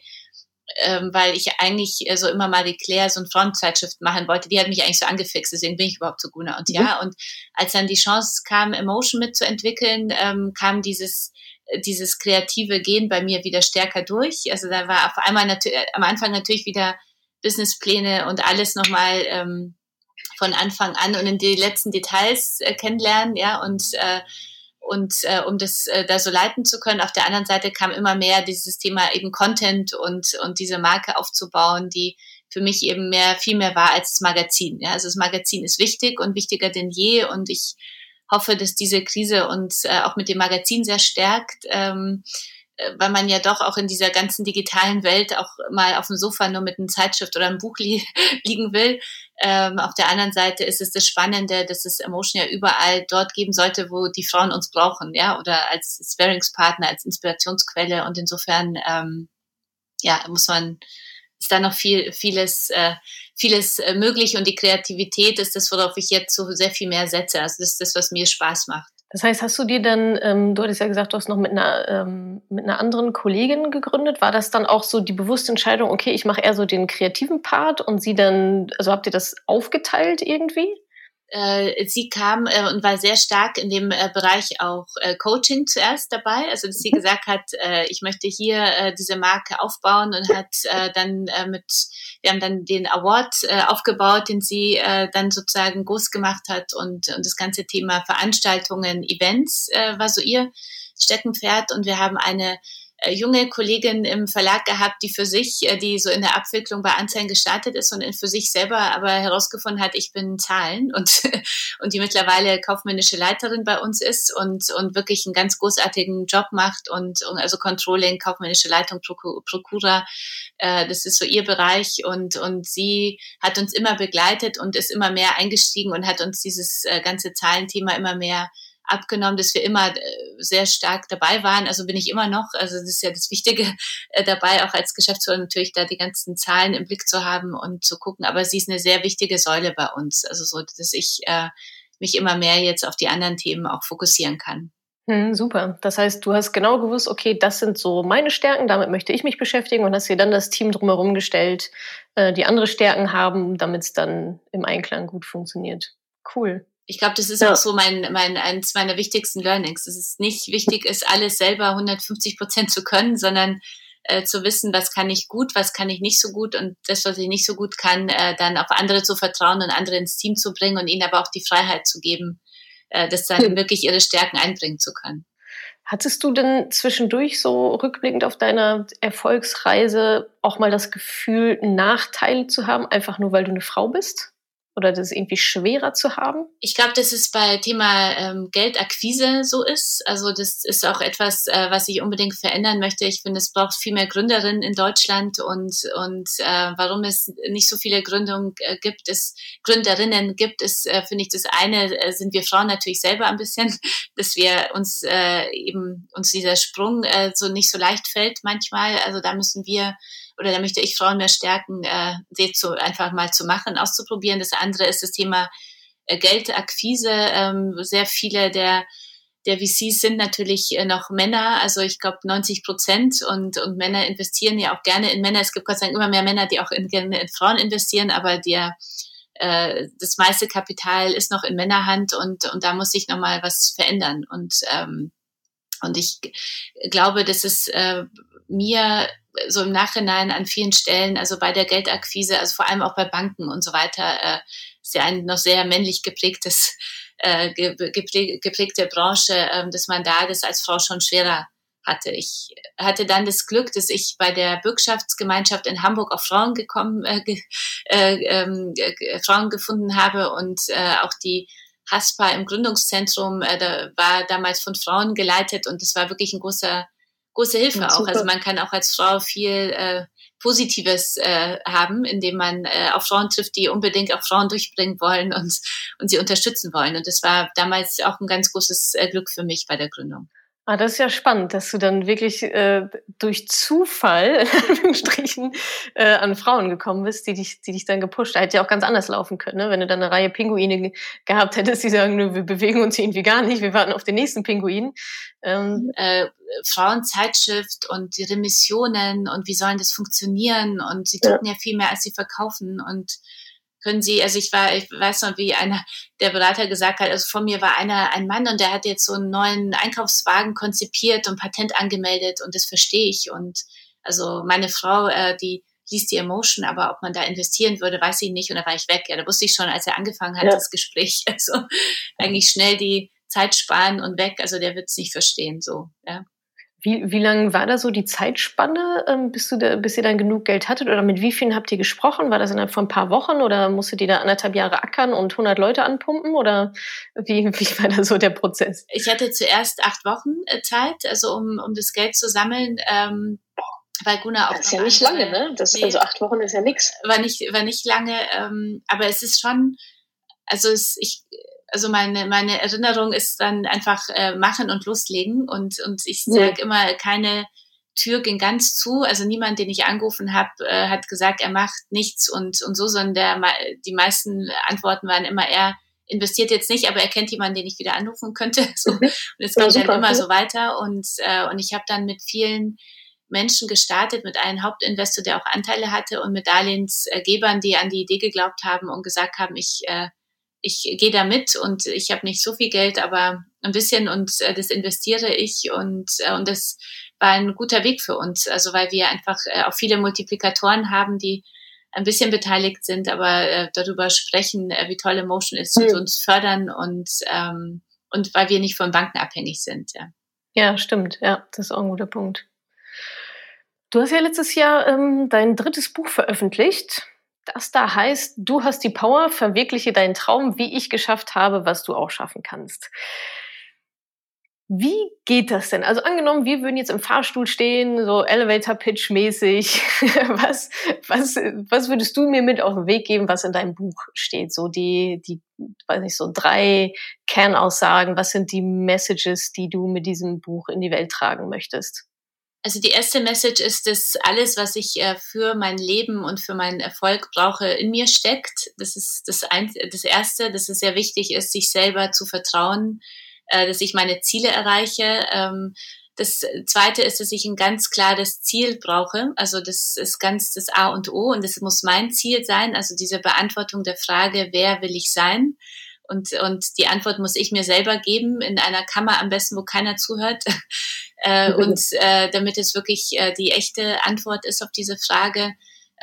A: ähm, weil ich eigentlich äh, so immer mal die Claire so ein Frontzeitschrift machen wollte. Die hat mich eigentlich so angefixt, deswegen bin ich überhaupt zu Guna. Und mhm. ja, und als dann die Chance kam, Emotion mitzuentwickeln, ähm, kam dieses äh, dieses kreative Gehen bei mir wieder stärker durch. Also da war auf einmal natürlich äh, am Anfang natürlich wieder Businesspläne und alles nochmal ähm, von Anfang an und in die letzten Details äh, kennenlernen, ja, und äh, und äh, um das äh, da so leiten zu können. Auf der anderen Seite kam immer mehr dieses Thema eben Content und und diese Marke aufzubauen, die für mich eben mehr viel mehr war als das Magazin. Ja, also das Magazin ist wichtig und wichtiger denn je und ich hoffe, dass diese Krise uns äh, auch mit dem Magazin sehr stärkt. Ähm, äh, weil man ja doch auch in dieser ganzen digitalen Welt auch mal auf dem Sofa nur mit einem Zeitschrift oder einem Buch li liegen will. Ähm, auf der anderen Seite ist es das Spannende, dass es Emotion ja überall dort geben sollte, wo die Frauen uns brauchen, ja, oder als Sparingspartner, als Inspirationsquelle. Und insofern, ähm, ja, muss man, ist da noch viel, vieles, äh, vieles äh, möglich und die Kreativität ist das, worauf ich jetzt so sehr viel mehr setze. Also das ist das, was mir Spaß macht.
B: Das heißt, hast du dir dann, ähm, du hattest ja gesagt, du hast noch mit einer, ähm, mit einer anderen Kollegin gegründet. War das dann auch so die bewusste Entscheidung, okay, ich mache eher so den kreativen Part und sie dann, also habt ihr das aufgeteilt irgendwie?
A: Äh, sie kam äh, und war sehr stark in dem äh, Bereich auch äh, Coaching zuerst dabei. Also dass sie mhm. gesagt hat, äh, ich möchte hier äh, diese Marke aufbauen und hat äh, dann äh, mit, wir haben dann den Award äh, aufgebaut, den sie äh, dann sozusagen groß gemacht hat und, und das ganze Thema Veranstaltungen, Events äh, war so ihr Steckenpferd und wir haben eine junge Kollegin im Verlag gehabt, die für sich, äh, die so in der Abwicklung bei Anzeigen gestartet ist und für sich selber aber herausgefunden hat, ich bin Zahlen und, und die mittlerweile kaufmännische Leiterin bei uns ist und, und wirklich einen ganz großartigen Job macht und, und also Controlling, kaufmännische Leitung, Prokura, äh, das ist so ihr Bereich und, und sie hat uns immer begleitet und ist immer mehr eingestiegen und hat uns dieses äh, ganze Zahlenthema immer mehr abgenommen, dass wir immer sehr stark dabei waren. Also bin ich immer noch. Also das ist ja das Wichtige dabei, auch als Geschäftsführer natürlich da die ganzen Zahlen im Blick zu haben und zu gucken. Aber sie ist eine sehr wichtige Säule bei uns. Also so, dass ich äh, mich immer mehr jetzt auf die anderen Themen auch fokussieren kann.
B: Hm, super. Das heißt, du hast genau gewusst, okay, das sind so meine Stärken, damit möchte ich mich beschäftigen und hast dir dann das Team drumherum gestellt, äh, die andere Stärken haben, damit es dann im Einklang gut funktioniert. Cool.
A: Ich glaube, das ist ja. auch so mein, mein, eins meiner wichtigsten Learnings. dass Es nicht wichtig ist, alles selber 150 Prozent zu können, sondern äh, zu wissen, was kann ich gut, was kann ich nicht so gut und das, was ich nicht so gut kann, äh, dann auf andere zu vertrauen und andere ins Team zu bringen und ihnen aber auch die Freiheit zu geben, äh, das dann hm. wirklich ihre Stärken einbringen zu können.
B: Hattest du denn zwischendurch so rückblickend auf deiner Erfolgsreise auch mal das Gefühl, Nachteile zu haben, einfach nur weil du eine Frau bist? Oder das irgendwie schwerer zu haben?
A: Ich glaube, dass es bei Thema ähm, Geldakquise so ist. Also das ist auch etwas, äh, was ich unbedingt verändern möchte. Ich finde, es braucht viel mehr Gründerinnen in Deutschland und und äh, warum es nicht so viele Gründungen äh, gibt, ist Gründerinnen gibt, ist äh, finde ich das eine äh, sind wir Frauen natürlich selber ein bisschen, dass wir uns äh, eben uns dieser Sprung äh, so nicht so leicht fällt manchmal. Also da müssen wir oder da möchte ich Frauen mehr stärken, äh, sie zu, einfach mal zu machen, auszuprobieren. Das andere ist das Thema äh, Geldakquise. Ähm, sehr viele der der VCs sind natürlich äh, noch Männer, also ich glaube 90 Prozent und, und Männer investieren ja auch gerne in Männer. Es gibt Gott sei Dank immer mehr Männer, die auch in, gerne in Frauen investieren, aber der, äh, das meiste Kapital ist noch in Männerhand und, und da muss sich nochmal was verändern. Und, ähm, und ich glaube, dass es äh, mir so im Nachhinein an vielen Stellen, also bei der Geldakquise, also vor allem auch bei Banken und so weiter, äh, ist ja ein noch sehr männlich geprägtes, äh, geprägte Branche, äh, dass man da das als Frau schon schwerer hatte. Ich hatte dann das Glück, dass ich bei der Bürgschaftsgemeinschaft in Hamburg auf Frauen gekommen, äh, äh, ähm, äh, Frauen gefunden habe und äh, auch die HASPA im Gründungszentrum äh, da war damals von Frauen geleitet und das war wirklich ein großer große Hilfe ja, auch. Also man kann auch als Frau viel äh, Positives äh, haben, indem man äh, auf Frauen trifft, die unbedingt auch Frauen durchbringen wollen und, und sie unterstützen wollen. Und das war damals auch ein ganz großes äh, Glück für mich bei der Gründung.
B: Ah, das ist ja spannend, dass du dann wirklich äh, durch Zufall in Strichen äh, an Frauen gekommen bist, die dich, die dich dann gepusht. Hätte ja auch ganz anders laufen können, ne? wenn du dann eine Reihe Pinguine gehabt hättest, die sagen, wir bewegen uns irgendwie gar nicht, wir warten auf den nächsten Pinguin.
A: Ähm, äh, Frauenzeitschrift und die Remissionen und wie sollen das funktionieren und sie drucken ja. ja viel mehr, als sie verkaufen und können Sie, also ich war, ich weiß noch, wie einer der Berater gesagt hat, also vor mir war einer, ein Mann und der hat jetzt so einen neuen Einkaufswagen konzipiert und Patent angemeldet und das verstehe ich. Und also meine Frau, äh, die liest die Emotion, aber ob man da investieren würde, weiß ich nicht. Und da war ich weg. Ja, da wusste ich schon, als er angefangen hat, ja. das Gespräch. Also eigentlich schnell die Zeit sparen und weg. Also der wird es nicht verstehen, so, ja.
B: Wie, wie lange war da so die Zeitspanne, ähm, bis, du da, bis ihr dann genug Geld hattet? Oder mit wie vielen habt ihr gesprochen? War das innerhalb von ein paar Wochen oder musstet ihr da anderthalb Jahre ackern und 100 Leute anpumpen? Oder wie, wie war da so der Prozess?
A: Ich hatte zuerst acht Wochen äh, Zeit, also um, um das Geld zu sammeln. Ähm,
C: weil Guna auch. Das ist ja nicht lange, ne? Das, nee, also acht Wochen ist ja nichts.
A: War nicht, war nicht lange, ähm, aber es ist schon, also es, ich, also meine, meine Erinnerung ist dann einfach äh, machen und loslegen und, und ich sage ja. immer, keine Tür ging ganz zu. Also niemand, den ich angerufen habe, äh, hat gesagt, er macht nichts und, und so, sondern der, die meisten Antworten waren immer, er investiert jetzt nicht, aber er kennt jemanden, den ich wieder anrufen könnte. So. Mhm. Und es ging ja, dann immer so weiter und, äh, und ich habe dann mit vielen Menschen gestartet, mit einem Hauptinvestor, der auch Anteile hatte und mit Darlehensgebern, die an die Idee geglaubt haben und gesagt haben, ich äh, ich gehe da mit und ich habe nicht so viel Geld, aber ein bisschen und äh, das investiere ich und, äh, und das war ein guter Weg für uns. Also weil wir einfach äh, auch viele Multiplikatoren haben, die ein bisschen beteiligt sind, aber äh, darüber sprechen, äh, wie toll Emotion ist und mhm. uns fördern und, ähm, und weil wir nicht von Banken abhängig sind. Ja.
B: ja, stimmt. Ja, das ist auch ein guter Punkt. Du hast ja letztes Jahr ähm, dein drittes Buch veröffentlicht das da heißt, du hast die Power, verwirkliche deinen Traum, wie ich geschafft habe, was du auch schaffen kannst. Wie geht das denn? Also angenommen, wir würden jetzt im Fahrstuhl stehen, so Elevator-Pitch-mäßig. was, was, was würdest du mir mit auf den Weg geben, was in deinem Buch steht? So die, die, weiß nicht, so drei Kernaussagen. Was sind die Messages, die du mit diesem Buch in die Welt tragen möchtest?
A: Also die erste Message ist, dass alles, was ich äh, für mein Leben und für meinen Erfolg brauche, in mir steckt. Das ist das, ein, das Erste, dass es sehr wichtig ist, sich selber zu vertrauen, äh, dass ich meine Ziele erreiche. Ähm, das zweite ist, dass ich ein ganz klares Ziel brauche. Also das ist ganz das A und O und das muss mein Ziel sein. Also diese Beantwortung der Frage, wer will ich sein? Und, und die Antwort muss ich mir selber geben, in einer Kammer am besten, wo keiner zuhört. äh, und äh, damit es wirklich äh, die echte Antwort ist auf diese Frage.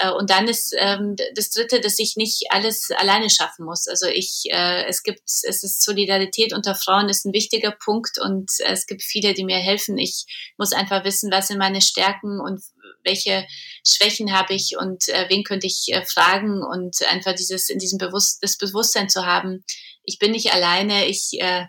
A: Äh, und dann ist ähm, das Dritte, dass ich nicht alles alleine schaffen muss. Also ich, äh, es gibt, es ist Solidarität unter Frauen ist ein wichtiger Punkt und äh, es gibt viele, die mir helfen. Ich muss einfach wissen, was sind meine Stärken und welche Schwächen habe ich und äh, wen könnte ich äh, fragen und einfach dieses in diesem Bewusst das Bewusstsein zu haben. Ich bin nicht alleine. Ich äh,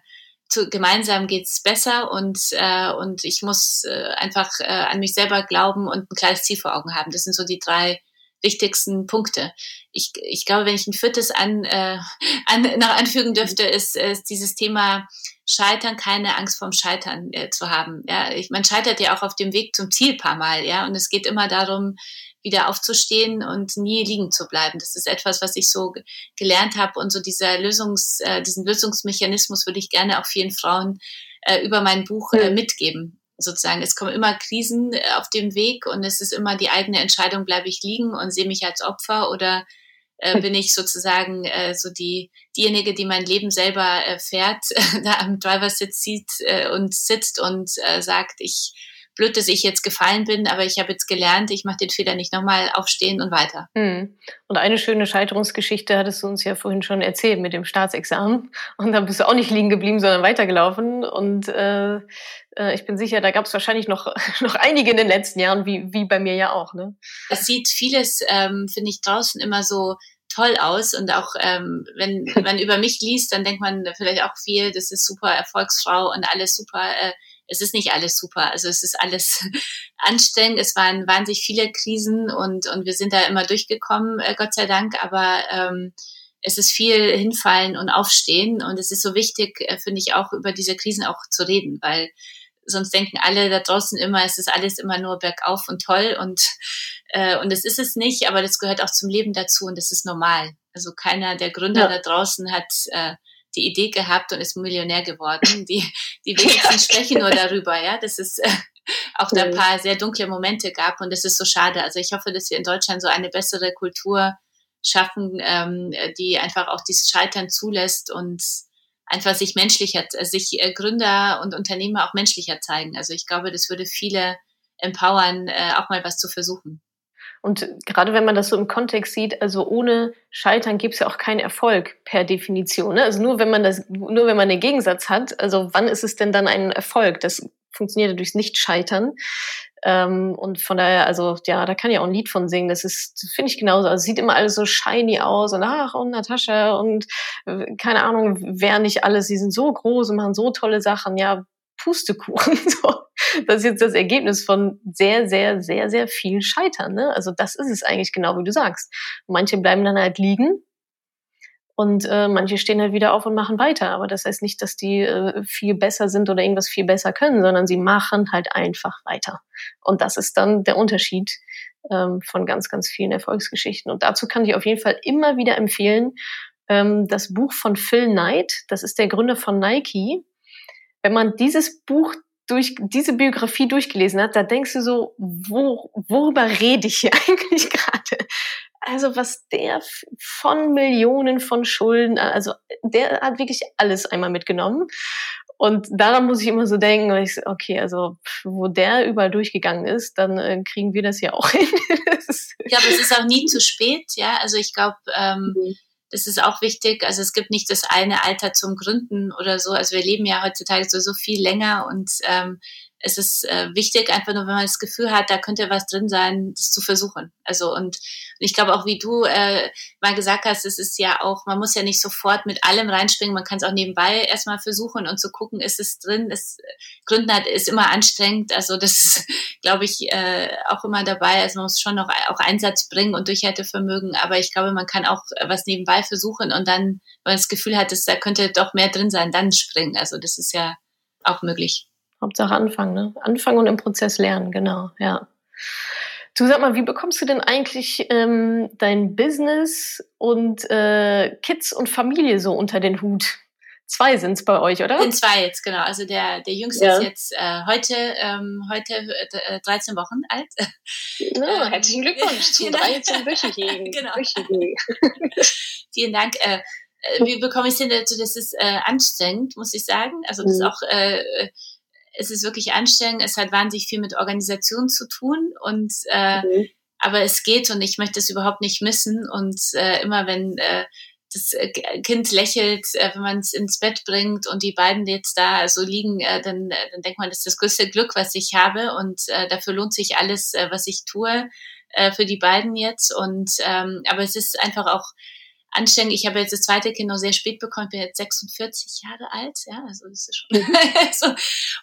A: zu, gemeinsam geht's besser und, äh, und ich muss äh, einfach äh, an mich selber glauben und ein kleines Ziel vor Augen haben. Das sind so die drei wichtigsten Punkte. Ich, ich glaube, wenn ich ein viertes an, äh, an, noch anfügen dürfte, ist, ist dieses Thema Scheitern, keine Angst vorm Scheitern äh, zu haben. Ja, ich, man scheitert ja auch auf dem Weg zum Ziel paar Mal, ja, und es geht immer darum, wieder aufzustehen und nie liegen zu bleiben. Das ist etwas, was ich so gelernt habe und so dieser Lösungs, äh, diesen Lösungsmechanismus würde ich gerne auch vielen Frauen äh, über mein Buch äh, mitgeben sozusagen. Es kommen immer Krisen äh, auf dem Weg und es ist immer die eigene Entscheidung, bleibe ich liegen und sehe mich als Opfer oder äh, bin ich sozusagen äh, so die diejenige, die mein Leben selber äh, fährt, da am Driver-Sitz sieht äh, und sitzt und äh, sagt, ich blöd, dass ich jetzt gefallen bin, aber ich habe jetzt gelernt, ich mache den Fehler nicht nochmal, aufstehen und weiter.
B: Hm. Und eine schöne Scheiterungsgeschichte hattest du uns ja vorhin schon erzählt mit dem Staatsexamen. Und da bist du auch nicht liegen geblieben, sondern weitergelaufen. Und äh, äh ich bin sicher, da gab es wahrscheinlich noch, noch einige in den letzten Jahren, wie, wie bei mir ja auch. Ne?
A: Es sieht vieles, ähm, finde ich, draußen immer so toll aus und auch ähm, wenn man über mich liest, dann denkt man vielleicht auch viel, das ist super Erfolgsfrau und alles super äh, es ist nicht alles super. Also es ist alles anstrengend. Es waren wahnsinnig viele Krisen und, und wir sind da immer durchgekommen, äh, Gott sei Dank. Aber ähm, es ist viel hinfallen und aufstehen. Und es ist so wichtig, äh, finde ich, auch über diese Krisen auch zu reden, weil sonst denken alle da draußen immer, es ist alles immer nur bergauf und toll und äh, und das ist es nicht, aber das gehört auch zum Leben dazu und das ist normal. Also keiner der Gründer ja. da draußen hat äh, die Idee gehabt und ist Millionär geworden. Die, die wenigsten sprechen nur darüber, ja. Das ist äh, auch da ein paar sehr dunkle Momente gab und das ist so schade. Also ich hoffe, dass wir in Deutschland so eine bessere Kultur schaffen, ähm, die einfach auch dieses Scheitern zulässt und einfach sich menschlicher, sich äh, Gründer und Unternehmer auch menschlicher zeigen. Also ich glaube, das würde viele empowern, äh, auch mal was zu versuchen.
B: Und gerade wenn man das so im Kontext sieht, also ohne Scheitern gibt es ja auch keinen Erfolg per Definition. Ne? Also nur wenn man das, nur wenn man den Gegensatz hat, also wann ist es denn dann ein Erfolg? Das funktioniert durchs Nicht-Scheitern. Ähm, und von daher, also ja, da kann ich auch ein Lied von singen. Das ist, finde ich genauso. Also sieht immer alles so shiny aus und ach und Natascha und äh, keine Ahnung, wer nicht alles. Sie sind so groß und machen so tolle Sachen. Ja, Pustekuchen. So. Das ist jetzt das Ergebnis von sehr, sehr, sehr, sehr viel Scheitern. Ne? Also das ist es eigentlich genau, wie du sagst. Manche bleiben dann halt liegen und äh, manche stehen halt wieder auf und machen weiter. Aber das heißt nicht, dass die äh, viel besser sind oder irgendwas viel besser können, sondern sie machen halt einfach weiter. Und das ist dann der Unterschied ähm, von ganz, ganz vielen Erfolgsgeschichten. Und dazu kann ich auf jeden Fall immer wieder empfehlen, ähm, das Buch von Phil Knight. Das ist der Gründer von Nike wenn man dieses Buch durch diese Biografie durchgelesen hat, da denkst du so, wo, worüber rede ich hier eigentlich gerade? Also was der von Millionen von Schulden, also der hat wirklich alles einmal mitgenommen. Und daran muss ich immer so denken, ich, okay, also wo der überall durchgegangen ist, dann äh, kriegen wir das ja auch hin.
A: ich glaube, es ist auch nie zu spät, ja. Also ich glaube, ähm, mhm das ist auch wichtig. Also es gibt nicht das eine Alter zum Gründen oder so. Also wir leben ja heutzutage so, so viel länger und ähm, es ist äh, wichtig, einfach nur, wenn man das Gefühl hat, da könnte was drin sein, das zu versuchen. Also und, und ich glaube auch, wie du äh, mal gesagt hast, es ist ja auch, man muss ja nicht sofort mit allem reinspringen, man kann es auch nebenbei erstmal versuchen und zu gucken, ist es drin. Das Gründen hat ist immer anstrengend. Also das ist, glaube ich, äh, auch immer dabei. Also man muss schon noch auch Einsatz bringen und Durchhaltevermögen, aber ich glaube, man kann auch was nebenbei versuchen und dann, wenn man das Gefühl hat, dass da könnte doch mehr drin sein, dann springen. Also das ist ja auch möglich.
B: Hauptsache anfangen, ne? Anfangen und im Prozess lernen, genau, ja. Du sag mal, wie bekommst du denn eigentlich ähm, dein Business und äh, Kids und Familie so unter den Hut? Zwei sind es bei euch, oder?
A: Sind zwei jetzt, genau. Also der, der Jüngste ja. ist jetzt äh, heute, ähm, heute äh, 13 Wochen alt.
C: Ja, ähm, herzlichen Glückwunsch zum 13 Wöchigen. genau.
A: Vielen Dank. Äh, äh, wie bekomme ich es denn dazu? Das ist äh, anstrengend, muss ich sagen. Also das mhm. ist auch äh, es ist wirklich anstrengend. Es hat wahnsinnig viel mit Organisation zu tun und äh, mhm. aber es geht und ich möchte es überhaupt nicht missen und äh, immer wenn äh, das äh, Kind lächelt, äh, wenn man es ins Bett bringt und die beiden jetzt da so liegen, äh, dann, äh, dann denkt man, das ist das größte Glück, was ich habe und äh, dafür lohnt sich alles, äh, was ich tue äh, für die beiden jetzt und ähm, aber es ist einfach auch anstrengend. Ich habe jetzt das zweite Kind noch sehr spät bekommen, bin jetzt 46 Jahre alt, ja, also das ist schon so.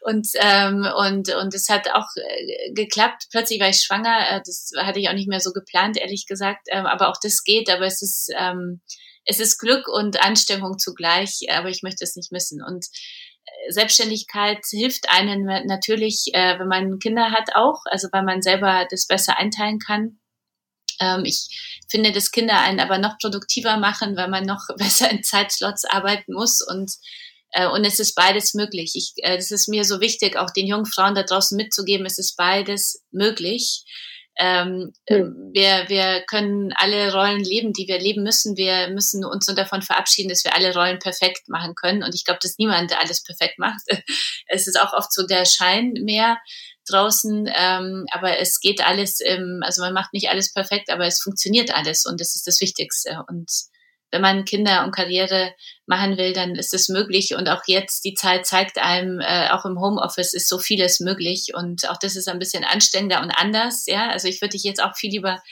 A: und ähm, und und es hat auch äh, geklappt. Plötzlich war ich schwanger, äh, das hatte ich auch nicht mehr so geplant, ehrlich gesagt, ähm, aber auch das geht. Aber es ist ähm, es ist Glück und Anstrengung zugleich, aber ich möchte es nicht missen und äh, Selbstständigkeit hilft einem natürlich, äh, wenn man Kinder hat auch, also weil man selber das besser einteilen kann. Ähm, ich finde, dass Kinder einen aber noch produktiver machen, weil man noch besser in Zeitslots arbeiten muss und äh, und es ist beides möglich. Ich, äh, das ist mir so wichtig, auch den jungen Frauen da draußen mitzugeben, es ist beides möglich. Ähm, mhm. wir, wir können alle Rollen leben, die wir leben müssen. Wir müssen uns nur davon verabschieden, dass wir alle Rollen perfekt machen können. Und ich glaube, dass niemand alles perfekt macht. Es ist auch oft so der Schein mehr draußen, ähm, aber es geht alles, im, also man macht nicht alles perfekt, aber es funktioniert alles und das ist das Wichtigste. Und wenn man Kinder und Karriere machen will, dann ist es möglich. Und auch jetzt, die Zeit zeigt einem, äh, auch im Homeoffice ist so vieles möglich. Und auch das ist ein bisschen anstrengender und anders. Ja, also ich würde dich jetzt auch viel lieber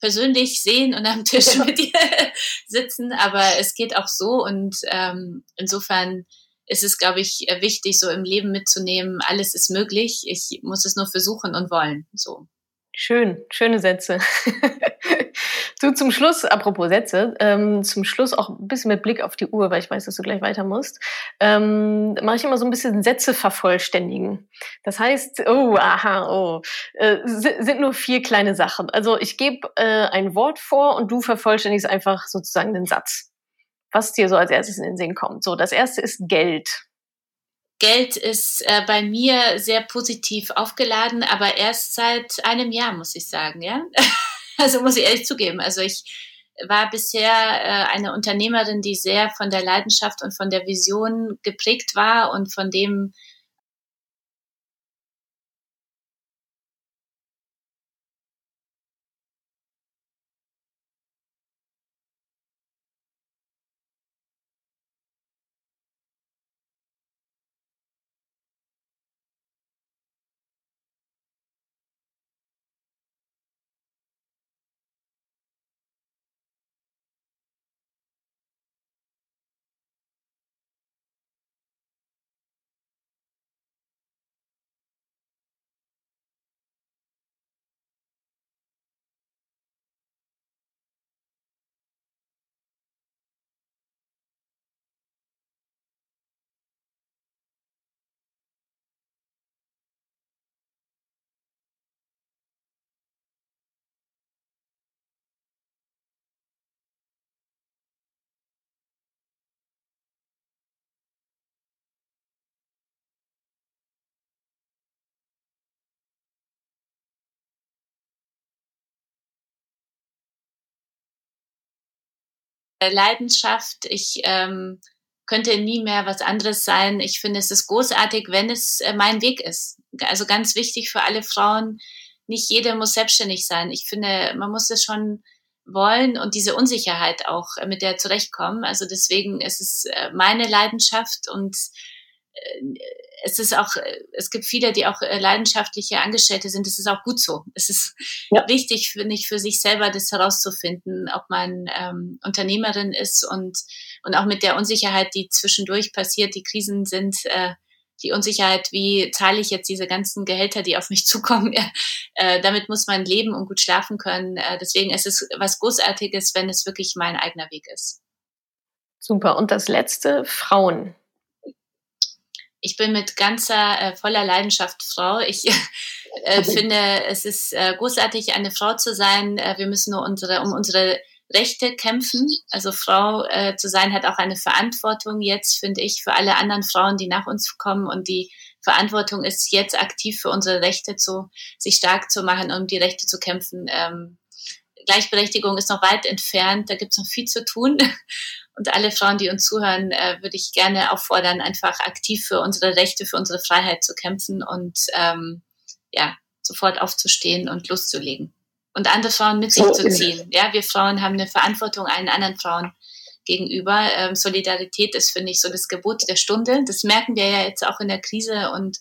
A: persönlich sehen und am Tisch mit dir sitzen, aber es geht auch so. Und ähm, insofern ist es, glaube ich, äh, wichtig, so im Leben mitzunehmen, alles ist möglich. Ich muss es nur versuchen und wollen. So.
B: Schön, schöne Sätze. du zum Schluss, apropos Sätze, ähm, zum Schluss auch ein bisschen mit Blick auf die Uhr, weil ich weiß, dass du gleich weiter musst, ähm, mache ich immer so ein bisschen Sätze vervollständigen. Das heißt, oh, aha, oh, äh, sind nur vier kleine Sachen. Also ich gebe äh, ein Wort vor und du vervollständigst einfach sozusagen den Satz was dir so als erstes in den Sinn kommt. So, das erste ist Geld.
A: Geld ist äh, bei mir sehr positiv aufgeladen, aber erst seit einem Jahr, muss ich sagen, ja. also muss ich ehrlich zugeben. Also ich war bisher äh, eine Unternehmerin, die sehr von der Leidenschaft und von der Vision geprägt war und von dem, Leidenschaft. Ich ähm, könnte nie mehr was anderes sein. Ich finde, es ist großartig, wenn es äh, mein Weg ist. Also ganz wichtig für alle Frauen. Nicht jede muss selbstständig sein. Ich finde, man muss es schon wollen und diese Unsicherheit auch äh, mit der zurechtkommen. Also deswegen ist es äh, meine Leidenschaft und es ist auch, es gibt viele, die auch leidenschaftliche Angestellte sind. Das ist auch gut so. Es ist ja. wichtig, finde ich, für sich selber das herauszufinden, ob man ähm, Unternehmerin ist und, und auch mit der Unsicherheit, die zwischendurch passiert, die Krisen sind, äh, die Unsicherheit, wie zahle ich jetzt diese ganzen Gehälter, die auf mich zukommen, äh, damit muss man leben und gut schlafen können. Äh, deswegen ist es was Großartiges, wenn es wirklich mein eigener Weg ist.
B: Super. Und das letzte, Frauen.
A: Ich bin mit ganzer, äh, voller Leidenschaft Frau. Ich äh, finde, es ist äh, großartig, eine Frau zu sein. Äh, wir müssen nur unsere, um unsere Rechte kämpfen. Also Frau äh, zu sein hat auch eine Verantwortung jetzt, finde ich, für alle anderen Frauen, die nach uns kommen. Und die Verantwortung ist jetzt aktiv für unsere Rechte zu, sich stark zu machen, um die Rechte zu kämpfen. Ähm, Gleichberechtigung ist noch weit entfernt, da gibt es noch viel zu tun. Und alle Frauen, die uns zuhören, äh, würde ich gerne auffordern, einfach aktiv für unsere Rechte, für unsere Freiheit zu kämpfen und ähm, ja, sofort aufzustehen und loszulegen und andere Frauen mit sich zu ziehen. Ja, wir Frauen haben eine Verantwortung allen anderen Frauen gegenüber. Ähm, Solidarität ist, finde ich, so das Gebot der Stunde. Das merken wir ja jetzt auch in der Krise und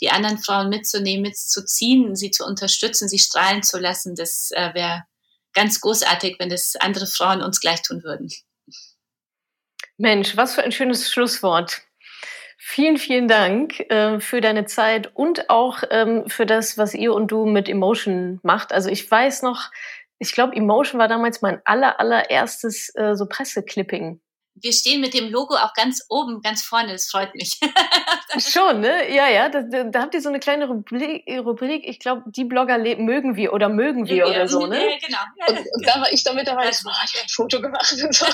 A: die anderen Frauen mitzunehmen, mitzuziehen, sie zu unterstützen, sie strahlen zu lassen, das äh, wäre ganz großartig, wenn das andere Frauen uns gleich tun würden.
B: Mensch, was für ein schönes Schlusswort. Vielen, vielen Dank äh, für deine Zeit und auch ähm, für das, was ihr und du mit Emotion macht. Also ich weiß noch, ich glaube, Emotion war damals mein aller, allererstes äh, so Presseclipping
A: wir stehen mit dem Logo auch ganz oben, ganz vorne. Das freut mich.
B: Schon, ne? Ja, ja. Da, da, habt ihr so eine kleine Rubrik. Rubrik ich glaube, die Blogger mögen wir oder mögen wir ja, oder so, ne? Ja,
C: genau. Und, und, da war ich damit dabei. Das war, ich ein Foto gemacht. Und so.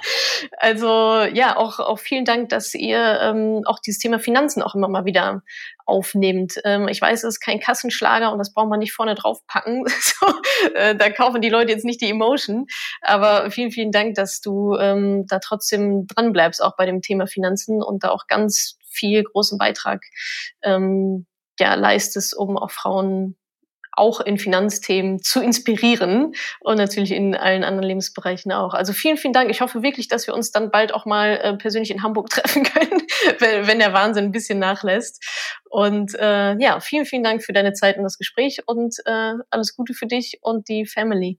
B: also ja, auch, auch vielen Dank, dass ihr ähm, auch dieses Thema Finanzen auch immer mal wieder aufnehmt. Ähm, ich weiß, es ist kein Kassenschlager und das braucht man nicht vorne drauf packen. so, äh, da kaufen die Leute jetzt nicht die Emotion. Aber vielen, vielen Dank, dass du ähm, da trotzdem dran bleibst, auch bei dem Thema Finanzen und da auch ganz viel großen Beitrag ähm, ja, leistest, um auch Frauen auch in Finanzthemen zu inspirieren und natürlich in allen anderen Lebensbereichen auch. Also vielen, vielen Dank. Ich hoffe wirklich, dass wir uns dann bald auch mal äh, persönlich in Hamburg treffen können, wenn, der Wahnsinn ein bisschen nachlässt. Und äh, ja, vielen, vielen Dank für deine Zeit und das Gespräch und äh, alles Gute für dich und die Family.